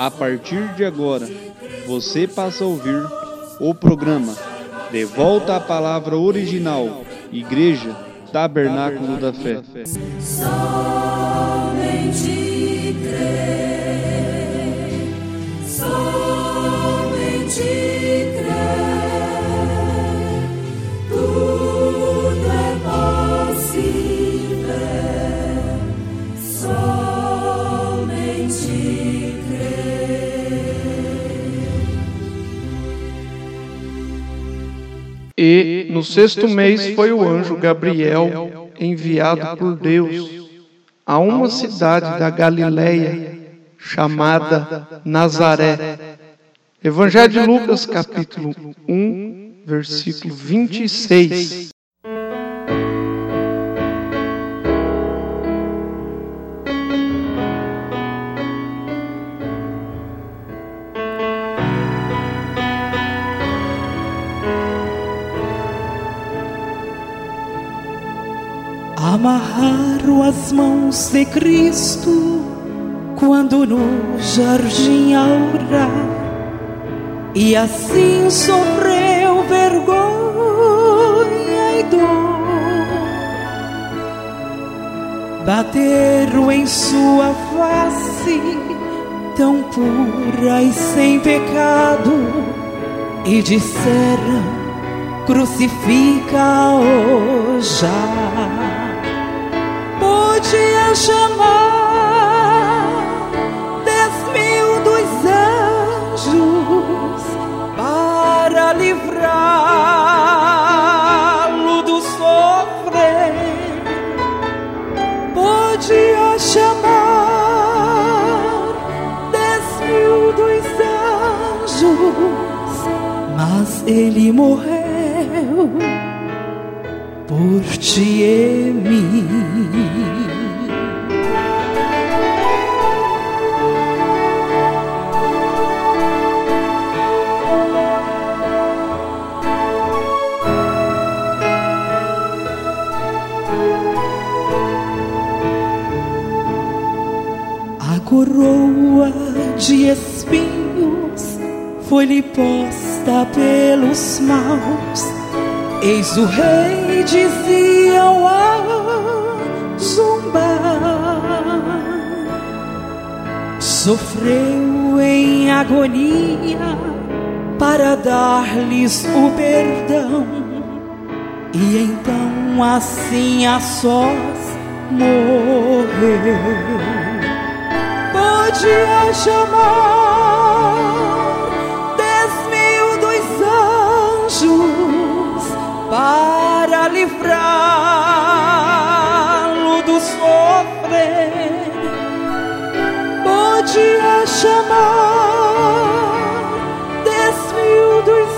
A partir de agora, você passa a ouvir o programa De Volta à Palavra Original, Igreja Tabernáculo da Fé. E no sexto mês foi o anjo Gabriel enviado por Deus a uma cidade da Galiléia chamada Nazaré. Evangelho de Lucas, capítulo 1, versículo 26. Amarraram as mãos de Cristo quando no jardim a e assim sofreu vergonha e dor. Bateram em sua face, tão pura e sem pecado, e disseram: Crucifica-o já podia chamar dez mil dos anjos para livrá-lo do sofrer. Podia chamar dez mil dos anjos, mas ele morreu por ti e mim. Coroa de espinhos foi-lhe posta pelos maus. Eis o rei, diziam a zombar. Sofreu em agonia para dar-lhes o perdão. E então assim a sós morreu podia chamar dez mil dos anjos para livrá-lo do sofrer. Podia chamar dez mil dos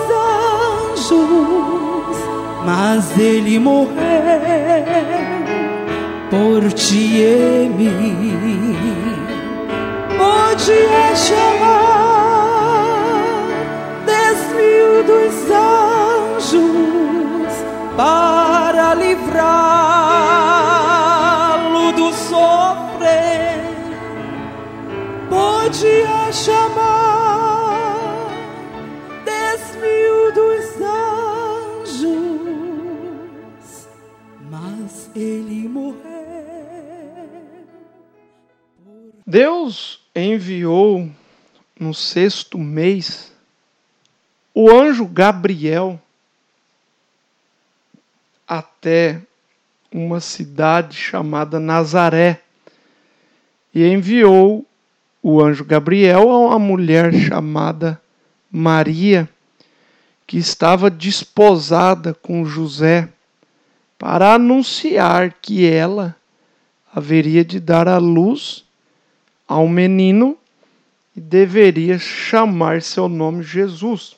anjos, mas ele morreu por ti e mim podia chamar dez mil dos anjos para livrá-lo do sofrer. Podia chamar dez mil dos anjos, mas ele morreu. Deus enviou no sexto mês o anjo Gabriel até uma cidade chamada Nazaré e enviou o anjo Gabriel a uma mulher chamada Maria que estava desposada com José para anunciar que ela haveria de dar à luz ao menino e deveria chamar seu nome Jesus.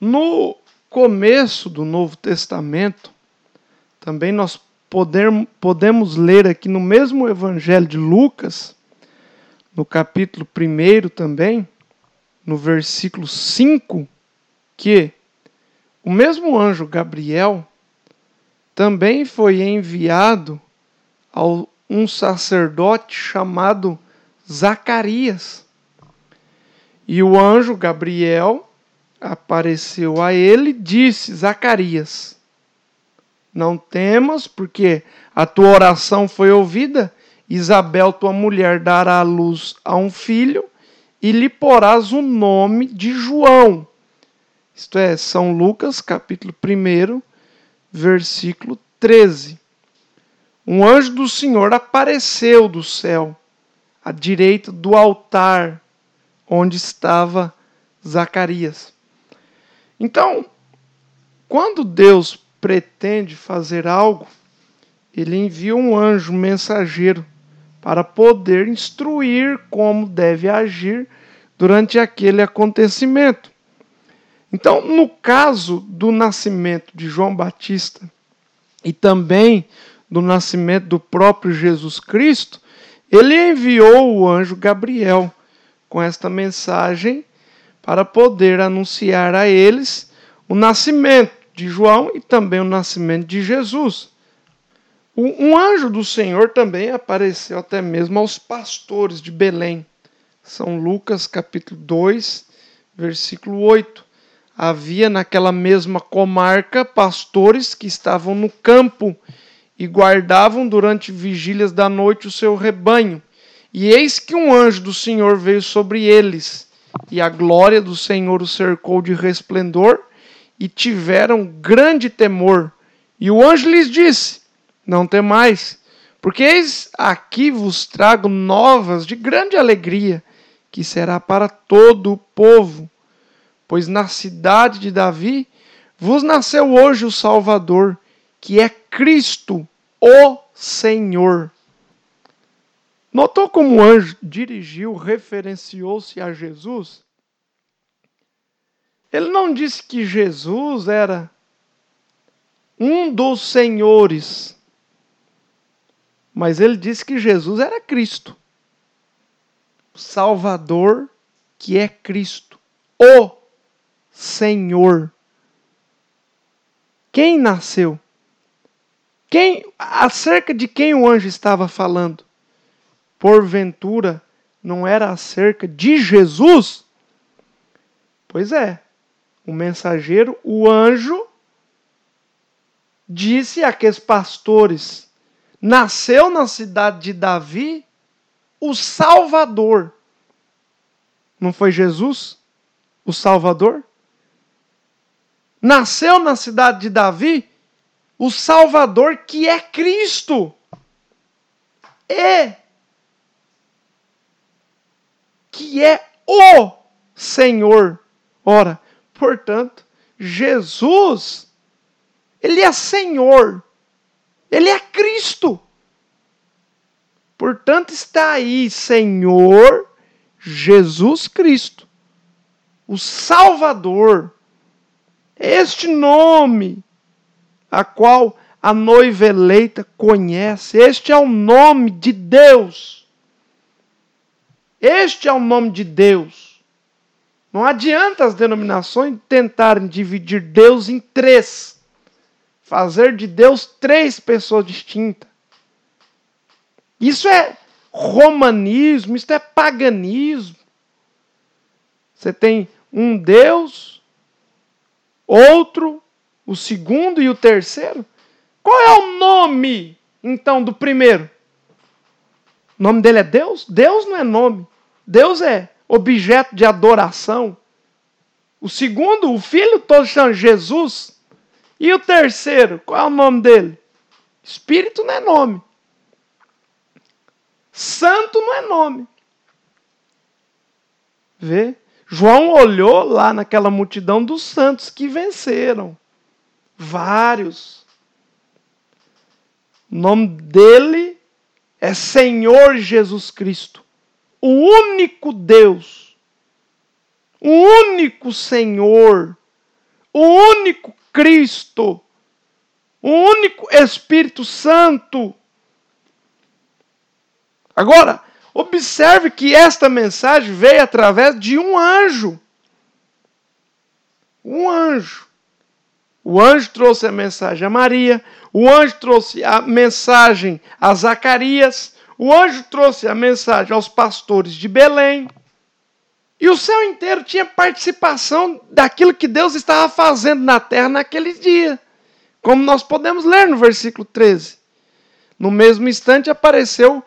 No começo do Novo Testamento, também nós podemos ler aqui no mesmo Evangelho de Lucas, no capítulo 1 também, no versículo 5, que o mesmo anjo Gabriel também foi enviado ao um sacerdote chamado Zacarias. E o anjo Gabriel apareceu a ele e disse: Zacarias, não temas, porque a tua oração foi ouvida. Isabel, tua mulher, dará luz a um filho e lhe porás o nome de João. Isto é, São Lucas, capítulo 1, versículo 13. Um anjo do Senhor apareceu do céu, à direita do altar onde estava Zacarias. Então, quando Deus pretende fazer algo, ele envia um anjo mensageiro para poder instruir como deve agir durante aquele acontecimento. Então, no caso do nascimento de João Batista e também do nascimento do próprio Jesus Cristo, ele enviou o anjo Gabriel com esta mensagem para poder anunciar a eles o nascimento de João e também o nascimento de Jesus. Um anjo do Senhor também apareceu até mesmo aos pastores de Belém. São Lucas capítulo 2, versículo 8. Havia naquela mesma comarca pastores que estavam no campo e guardavam durante vigílias da noite o seu rebanho. E eis que um anjo do Senhor veio sobre eles, e a glória do Senhor os cercou de resplendor, e tiveram grande temor. E o anjo lhes disse: Não temais, porque eis aqui vos trago novas de grande alegria, que será para todo o povo. Pois na cidade de Davi vos nasceu hoje o Salvador, que é Cristo, o Senhor. Notou como o anjo dirigiu, referenciou-se a Jesus? Ele não disse que Jesus era um dos senhores, mas ele disse que Jesus era Cristo, Salvador que é Cristo, o Senhor. Quem nasceu? Quem acerca de quem o anjo estava falando? Porventura não era acerca de Jesus? Pois é o mensageiro, o anjo, disse àqueles pastores: Nasceu na cidade de Davi o Salvador. Não foi Jesus o Salvador? Nasceu na cidade de Davi o Salvador que é Cristo. E que é o Senhor. Ora, Portanto, Jesus, ele é Senhor, ele é Cristo. Portanto, está aí Senhor Jesus Cristo, o Salvador. Este nome a qual a noiva eleita conhece, este é o nome de Deus. Este é o nome de Deus. Não adianta as denominações tentarem dividir Deus em três, fazer de Deus três pessoas distintas. Isso é romanismo, isso é paganismo. Você tem um Deus, outro, o segundo e o terceiro. Qual é o nome, então, do primeiro? O nome dele é Deus? Deus não é nome. Deus é objeto de adoração. O segundo, o filho, todos chamam Jesus. E o terceiro, qual é o nome dele? Espírito não é nome. Santo não é nome. Vê? João olhou lá naquela multidão dos santos que venceram. Vários. O nome dele é Senhor Jesus Cristo o único Deus, o único Senhor, o único Cristo, o único Espírito Santo. Agora, observe que esta mensagem veio através de um anjo. Um anjo. O anjo trouxe a mensagem a Maria, o anjo trouxe a mensagem a Zacarias, O anjo trouxe a mensagem aos pastores de Belém. E o céu inteiro tinha participação daquilo que Deus estava fazendo na terra naquele dia. Como nós podemos ler no versículo 13. No mesmo instante apareceu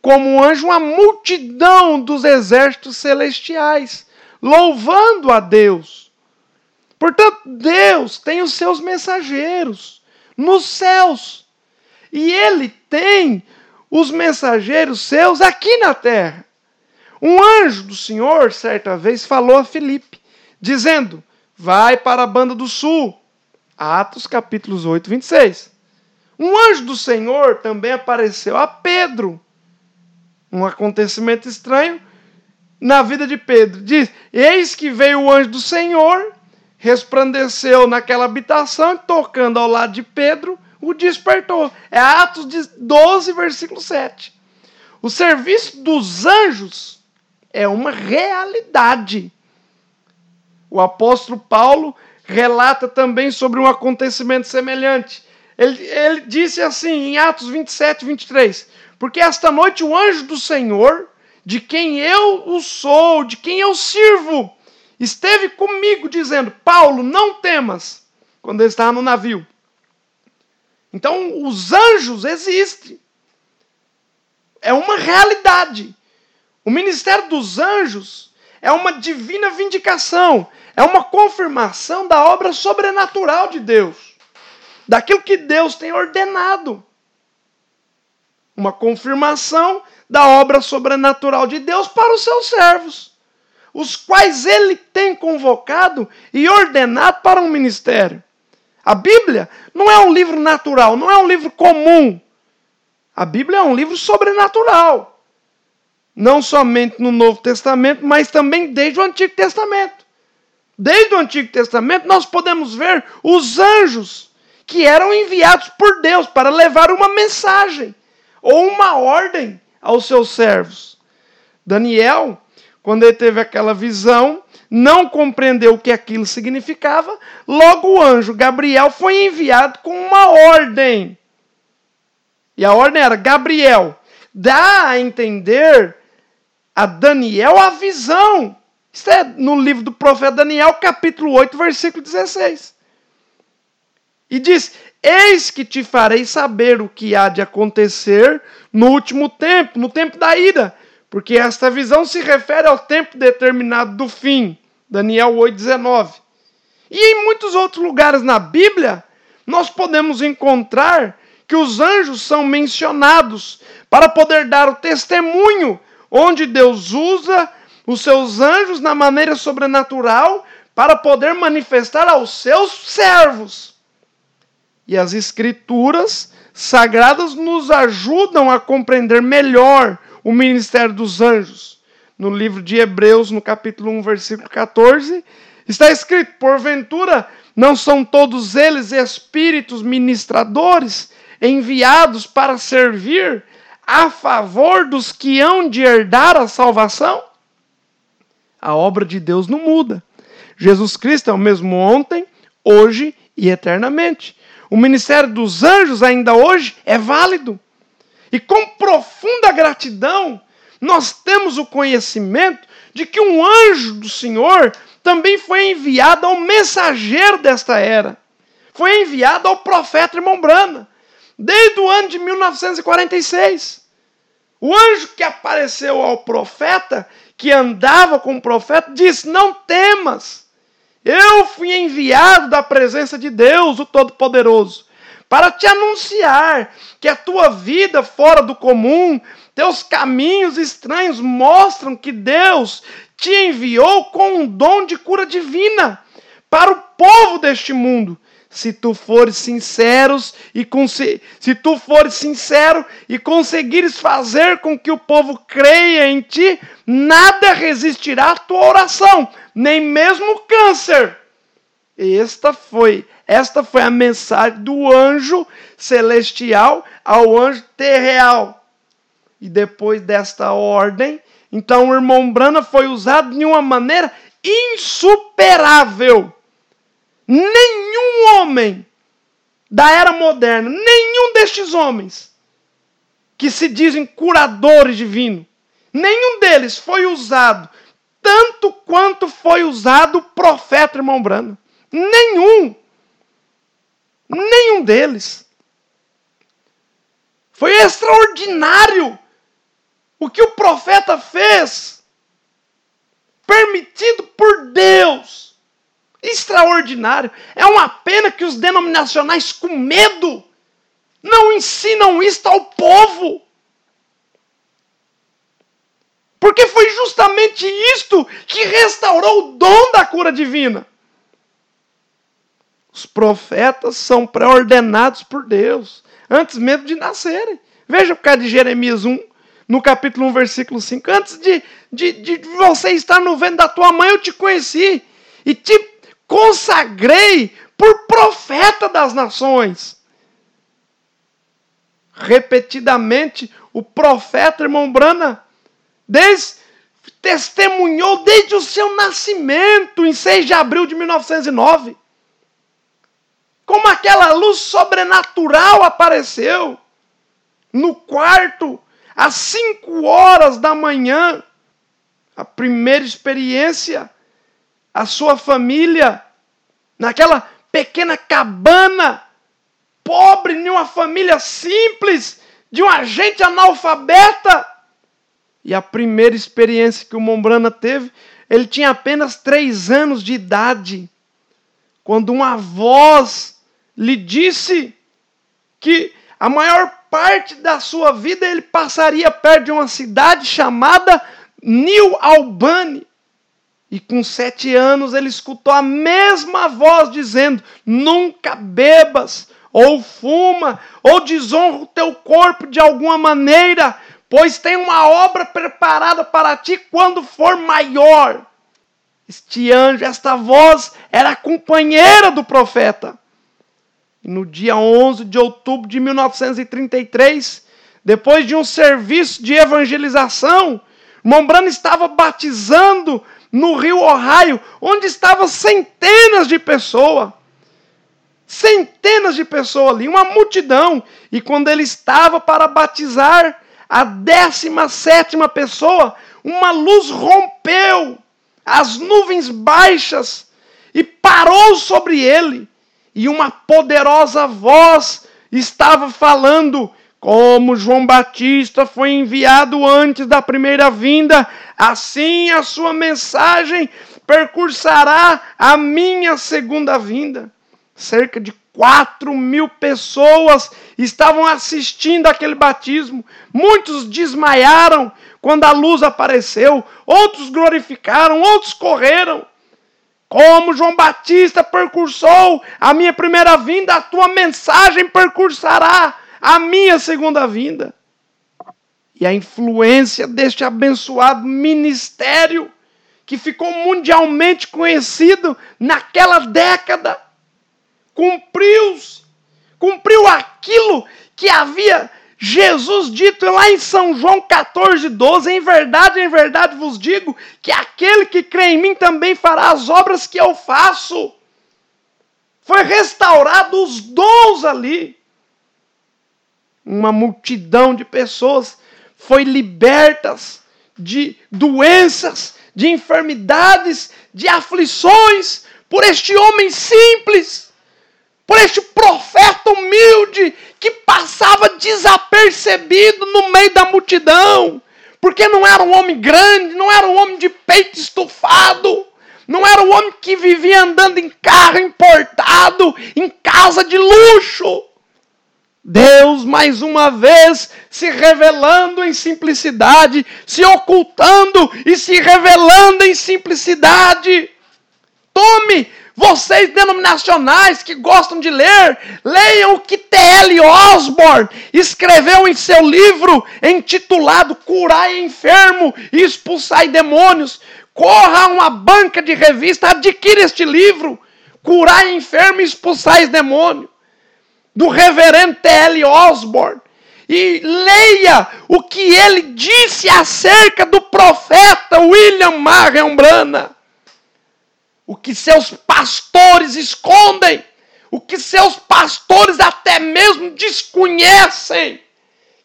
como um anjo uma multidão dos exércitos celestiais, louvando a Deus. Portanto, Deus tem os seus mensageiros nos céus. E ele tem os mensageiros seus aqui na terra. Um anjo do Senhor, certa vez, falou a Filipe, dizendo: Vai para a banda do sul. Atos capítulos 8, 26. Um anjo do Senhor também apareceu a Pedro. Um acontecimento estranho na vida de Pedro. Diz: Eis que veio o anjo do Senhor, resplandeceu naquela habitação, tocando ao lado de Pedro, o despertou. É Atos 12, versículo 7. O serviço dos anjos é uma realidade. O apóstolo Paulo relata também sobre um acontecimento semelhante. Ele, ele disse assim em Atos 27, 23: Porque esta noite o anjo do Senhor, de quem eu o sou, de quem eu sirvo, esteve comigo, dizendo: Paulo, não temas, quando ele estava no navio. Então, os anjos existem. É uma realidade. O ministério dos anjos é uma divina vindicação, é uma confirmação da obra sobrenatural de Deus, daquilo que Deus tem ordenado. Uma confirmação da obra sobrenatural de Deus para os seus servos, os quais ele tem convocado e ordenado para um ministério. A Bíblia não é um livro natural, não é um livro comum. A Bíblia é um livro sobrenatural não somente no Novo Testamento, mas também desde o Antigo Testamento. Desde o Antigo Testamento, nós podemos ver os anjos que eram enviados por Deus para levar uma mensagem ou uma ordem aos seus servos. Daniel, quando ele teve aquela visão, não compreendeu o que aquilo significava, logo o anjo Gabriel foi enviado com uma ordem. E a ordem era: Gabriel, dá a entender a Daniel a visão. Isso é no livro do profeta Daniel, capítulo 8, versículo 16. E diz: Eis que te farei saber o que há de acontecer no último tempo, no tempo da ira, porque esta visão se refere ao tempo determinado do fim. Daniel 8, 19. E em muitos outros lugares na Bíblia, nós podemos encontrar que os anjos são mencionados para poder dar o testemunho onde Deus usa os seus anjos na maneira sobrenatural para poder manifestar aos seus servos. E as escrituras sagradas nos ajudam a compreender melhor o ministério dos anjos. No livro de Hebreus, no capítulo 1, versículo 14, está escrito: Porventura, não são todos eles espíritos ministradores enviados para servir a favor dos que hão de herdar a salvação? A obra de Deus não muda. Jesus Cristo é o mesmo ontem, hoje e eternamente. O ministério dos anjos ainda hoje é válido. E com profunda gratidão, nós temos o conhecimento de que um anjo do Senhor também foi enviado ao mensageiro desta era. Foi enviado ao profeta irmão Brana desde o ano de 1946. O anjo que apareceu ao profeta, que andava com o profeta, disse: Não temas, eu fui enviado da presença de Deus, o Todo-Poderoso, para te anunciar que a tua vida fora do comum, teus caminhos estranhos mostram que Deus te enviou com um dom de cura divina para o povo deste mundo se tu fores sinceros e se tu fores sincero e conseguires fazer com que o povo creia em ti, nada resistirá à tua oração, nem mesmo o câncer. Esta foi, esta foi a mensagem do anjo celestial ao anjo terreal. E depois desta ordem, então o irmão Brana foi usado de uma maneira insuperável Nenhum homem da era moderna, nenhum destes homens que se dizem curadores divinos, nenhum deles foi usado tanto quanto foi usado o profeta irmão Brano. Nenhum. Nenhum deles. Foi extraordinário o que o profeta fez, permitido por Deus. Extraordinário. É uma pena que os denominacionais, com medo, não ensinam isto ao povo. Porque foi justamente isto que restaurou o dom da cura divina. Os profetas são pré-ordenados por Deus, antes mesmo de nascerem. Veja o caso de Jeremias 1, no capítulo 1, versículo 5. Antes de, de, de você estar no ventre da tua mãe, eu te conheci e te consagrei por profeta das nações. Repetidamente, o profeta, irmão Brana, desde, testemunhou desde o seu nascimento, em 6 de abril de 1909. Como aquela luz sobrenatural apareceu no quarto, às 5 horas da manhã. A primeira experiência, a sua família, naquela pequena cabana, pobre, de uma família simples, de um agente analfabeta e a primeira experiência que o Mombrana teve, ele tinha apenas três anos de idade, quando uma voz lhe disse que a maior parte da sua vida ele passaria perto de uma cidade chamada New Albany. E com sete anos ele escutou a mesma voz dizendo: Nunca bebas, ou fuma, ou desonra o teu corpo de alguma maneira, pois tem uma obra preparada para ti quando for maior. Este anjo, esta voz, era companheira do profeta. No dia 11 de outubro de 1933, depois de um serviço de evangelização, Mombrano estava batizando no rio Ohio, onde estavam centenas de pessoas. Centenas de pessoas ali, uma multidão. E quando ele estava para batizar, a décima sétima pessoa, uma luz rompeu as nuvens baixas e parou sobre ele, e uma poderosa voz estava falando, como João Batista foi enviado antes da primeira vinda, assim a sua mensagem percursará a minha segunda vinda. Cerca de 4 mil pessoas estavam assistindo aquele batismo. Muitos desmaiaram quando a luz apareceu, outros glorificaram, outros correram. Como João Batista percursou a minha primeira vinda, a tua mensagem percursará a minha segunda vinda. E a influência deste abençoado ministério, que ficou mundialmente conhecido naquela década, cumpriu, cumpriu aquilo que havia Jesus dito lá em São João 14, 12: Em verdade, em verdade vos digo que aquele que crê em mim também fará as obras que eu faço. Foi restaurado os dons ali. Uma multidão de pessoas foi libertas de doenças, de enfermidades, de aflições por este homem simples por este profeta humilde que passava desapercebido no meio da multidão, porque não era um homem grande, não era um homem de peito estufado, não era um homem que vivia andando em carro importado, em casa de luxo. Deus, mais uma vez, se revelando em simplicidade, se ocultando e se revelando em simplicidade. Tome vocês denominacionais que gostam de ler, leiam o que T.L. Osborne escreveu em seu livro intitulado Curai Enfermo e Expulsai Demônios. Corra a uma banca de revista, adquira este livro, Curai Enfermo e Expulsai Demônios, do reverendo T.L. Osborne e leia o que ele disse acerca do profeta William Marion o que seus pastores escondem, o que seus pastores até mesmo desconhecem,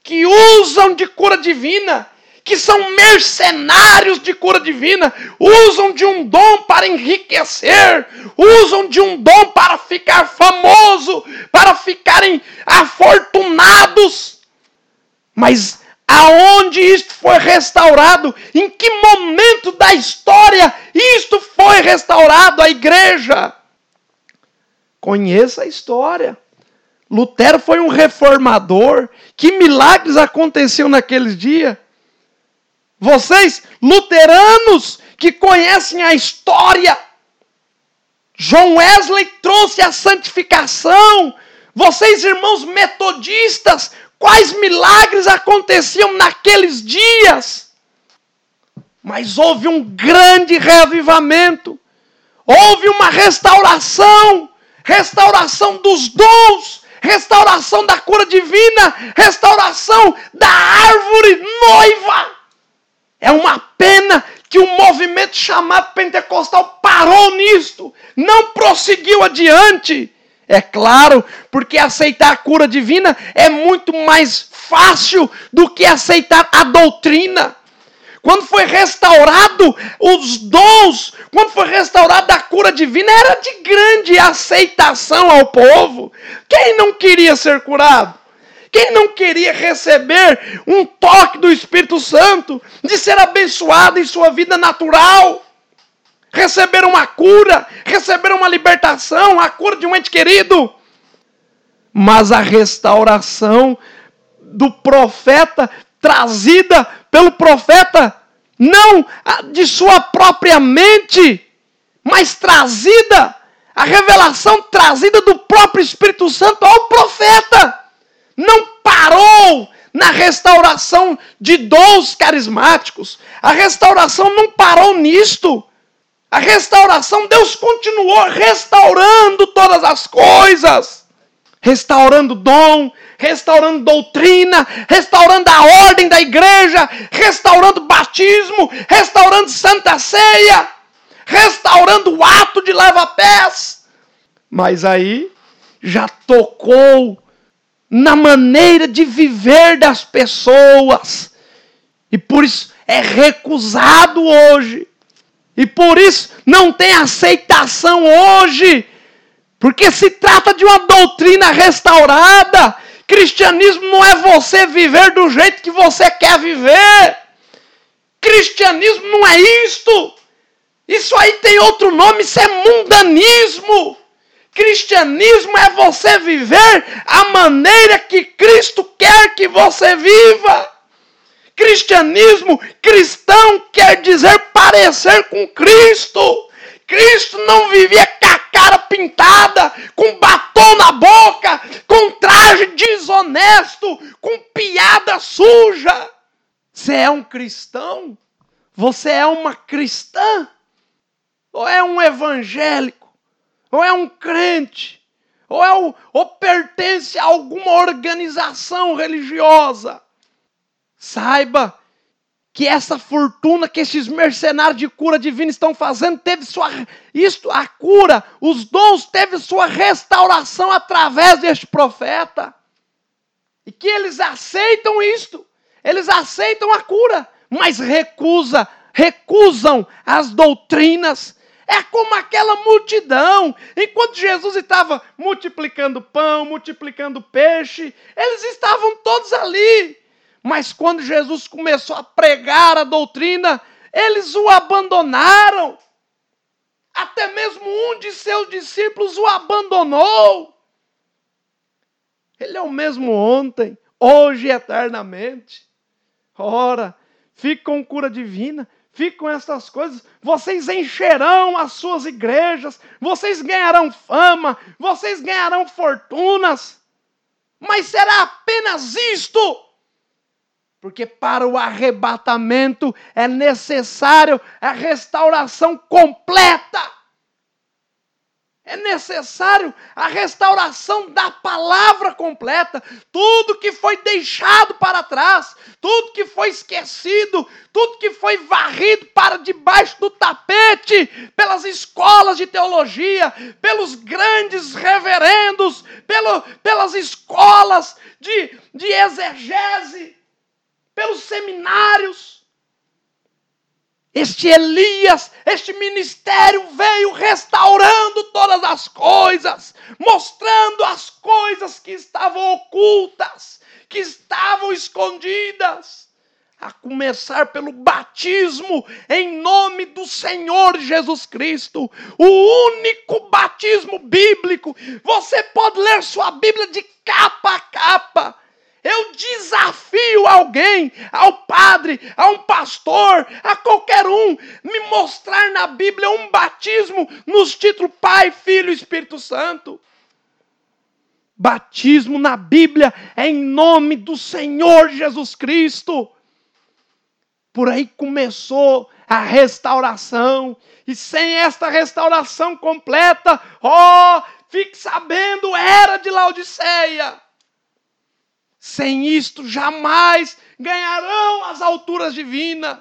que usam de cura divina, que são mercenários de cura divina, usam de um dom para enriquecer, usam de um dom para ficar famoso, para ficarem afortunados. Mas aonde isto foi restaurado? Em que momento da história isto foi restaurado à igreja? Conheça a história. Lutero foi um reformador. Que milagres aconteciam naqueles dias? Vocês, luteranos, que conhecem a história, João Wesley trouxe a santificação. Vocês, irmãos metodistas, quais milagres aconteciam naqueles dias? Mas houve um grande reavivamento, houve uma restauração restauração dos dons, restauração da cura divina, restauração da árvore noiva. É uma pena que o movimento chamado pentecostal parou nisto, não prosseguiu adiante. É claro, porque aceitar a cura divina é muito mais fácil do que aceitar a doutrina. Quando foi restaurado os dons, quando foi restaurada a cura divina, era de grande aceitação ao povo. Quem não queria ser curado? Quem não queria receber um toque do Espírito Santo, de ser abençoado em sua vida natural? Receber uma cura, receber uma libertação, a cura de um ente querido. Mas a restauração do profeta trazida pelo profeta, não de sua própria mente, mas trazida, a revelação trazida do próprio Espírito Santo ao profeta. Não parou na restauração de dons carismáticos. A restauração não parou nisto. A restauração, Deus continuou restaurando todas as coisas, restaurando dom, restaurando doutrina, restaurando a ordem da igreja, restaurando batismo, restaurando santa ceia, restaurando o ato de lava-pés. Mas aí já tocou na maneira de viver das pessoas. E por isso é recusado hoje. E por isso não tem aceitação hoje. Porque se trata de uma doutrina restaurada Cristianismo não é você viver do jeito que você quer viver. Cristianismo não é isto. Isso aí tem outro nome, isso é mundanismo. Cristianismo é você viver a maneira que Cristo quer que você viva. Cristianismo, cristão quer dizer parecer com Cristo. Cristo não vivia com a cara pintada, com batom na boca, com traje desonesto, com piada suja. Você é um cristão? Você é uma cristã? Ou é um evangélico? Ou é um crente? Ou, é o, ou pertence a alguma organização religiosa? Saiba que essa fortuna que esses mercenários de cura divina estão fazendo teve sua isto a cura, os dons teve sua restauração através deste profeta. E que eles aceitam isto. Eles aceitam a cura, mas recusa, recusam as doutrinas. É como aquela multidão. Enquanto Jesus estava multiplicando pão, multiplicando peixe, eles estavam todos ali mas quando Jesus começou a pregar a doutrina, eles o abandonaram. Até mesmo um de seus discípulos o abandonou. Ele é o mesmo ontem, hoje e eternamente. Ora, fique com cura divina, fique com essas coisas. Vocês encherão as suas igrejas, vocês ganharão fama, vocês ganharão fortunas. Mas será apenas isto? Porque para o arrebatamento é necessário a restauração completa. É necessário a restauração da palavra completa. Tudo que foi deixado para trás, tudo que foi esquecido, tudo que foi varrido para debaixo do tapete pelas escolas de teologia, pelos grandes reverendos, pelo, pelas escolas de, de exegese, pelos seminários. Este Elias, este ministério veio restaurando todas as coisas, mostrando as coisas que estavam ocultas, que estavam escondidas. A começar pelo batismo em nome do Senhor Jesus Cristo, o único batismo bíblico. Você pode ler sua Bíblia de capa a capa eu desafio alguém, ao padre, a um pastor, a qualquer um, me mostrar na Bíblia um batismo nos títulos Pai, Filho e Espírito Santo. Batismo na Bíblia é em nome do Senhor Jesus Cristo. Por aí começou a restauração, e sem esta restauração completa, ó, oh, fique sabendo, era de Laodiceia sem isto, jamais ganharão as alturas divinas.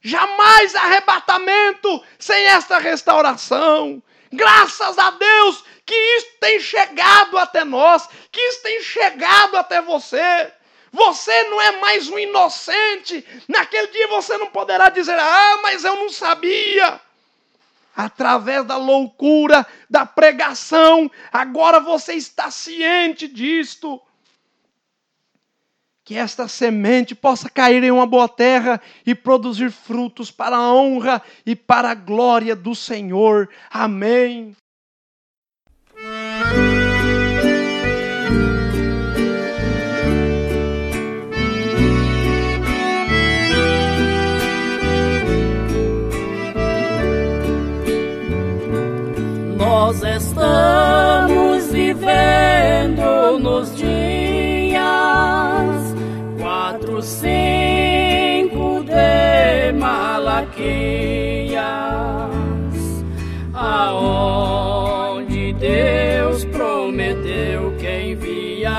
Jamais arrebatamento sem esta restauração. Graças a Deus que isso tem chegado até nós, que isso tem chegado até você. Você não é mais um inocente. Naquele dia você não poderá dizer: Ah, mas eu não sabia. Através da loucura da pregação, agora você está ciente disto que esta semente possa cair em uma boa terra e produzir frutos para a honra e para a glória do Senhor. Amém. Malaquias, aonde Deus prometeu que enviaria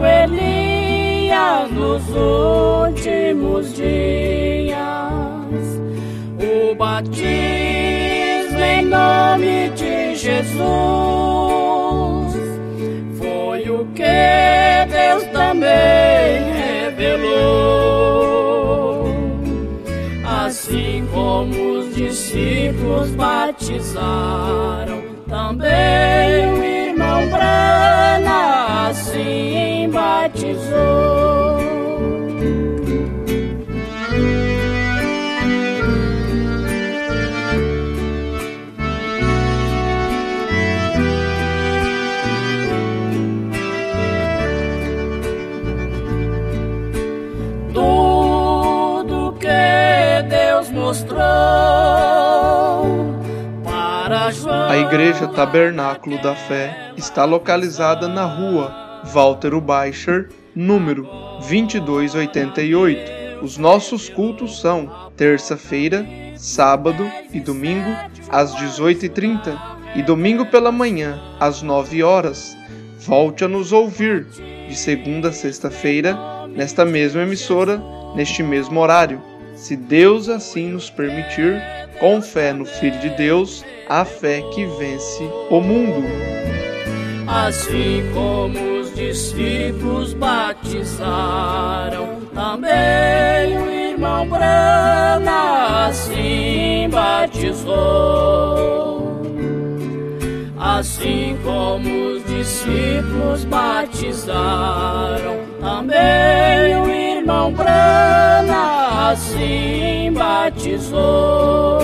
o Elias nos últimos dias. O batismo em nome de Jesus foi o que Deus também revelou. Os discípulos batizaram, também o irmão Brana assim batizou. A Igreja Tabernáculo da Fé está localizada na rua Walter Baixer, número 2288. Os nossos cultos são terça-feira, sábado e domingo às 18h30 e domingo pela manhã às 9 horas. Volte a nos ouvir de segunda a sexta-feira nesta mesma emissora, neste mesmo horário. Se Deus assim nos permitir, com fé no Filho de Deus, a fé que vence o mundo. Assim como os discípulos batizaram, também o irmão Brana assim batizou. Assim como os discípulos batizaram, também o irmão Brana assim batizou.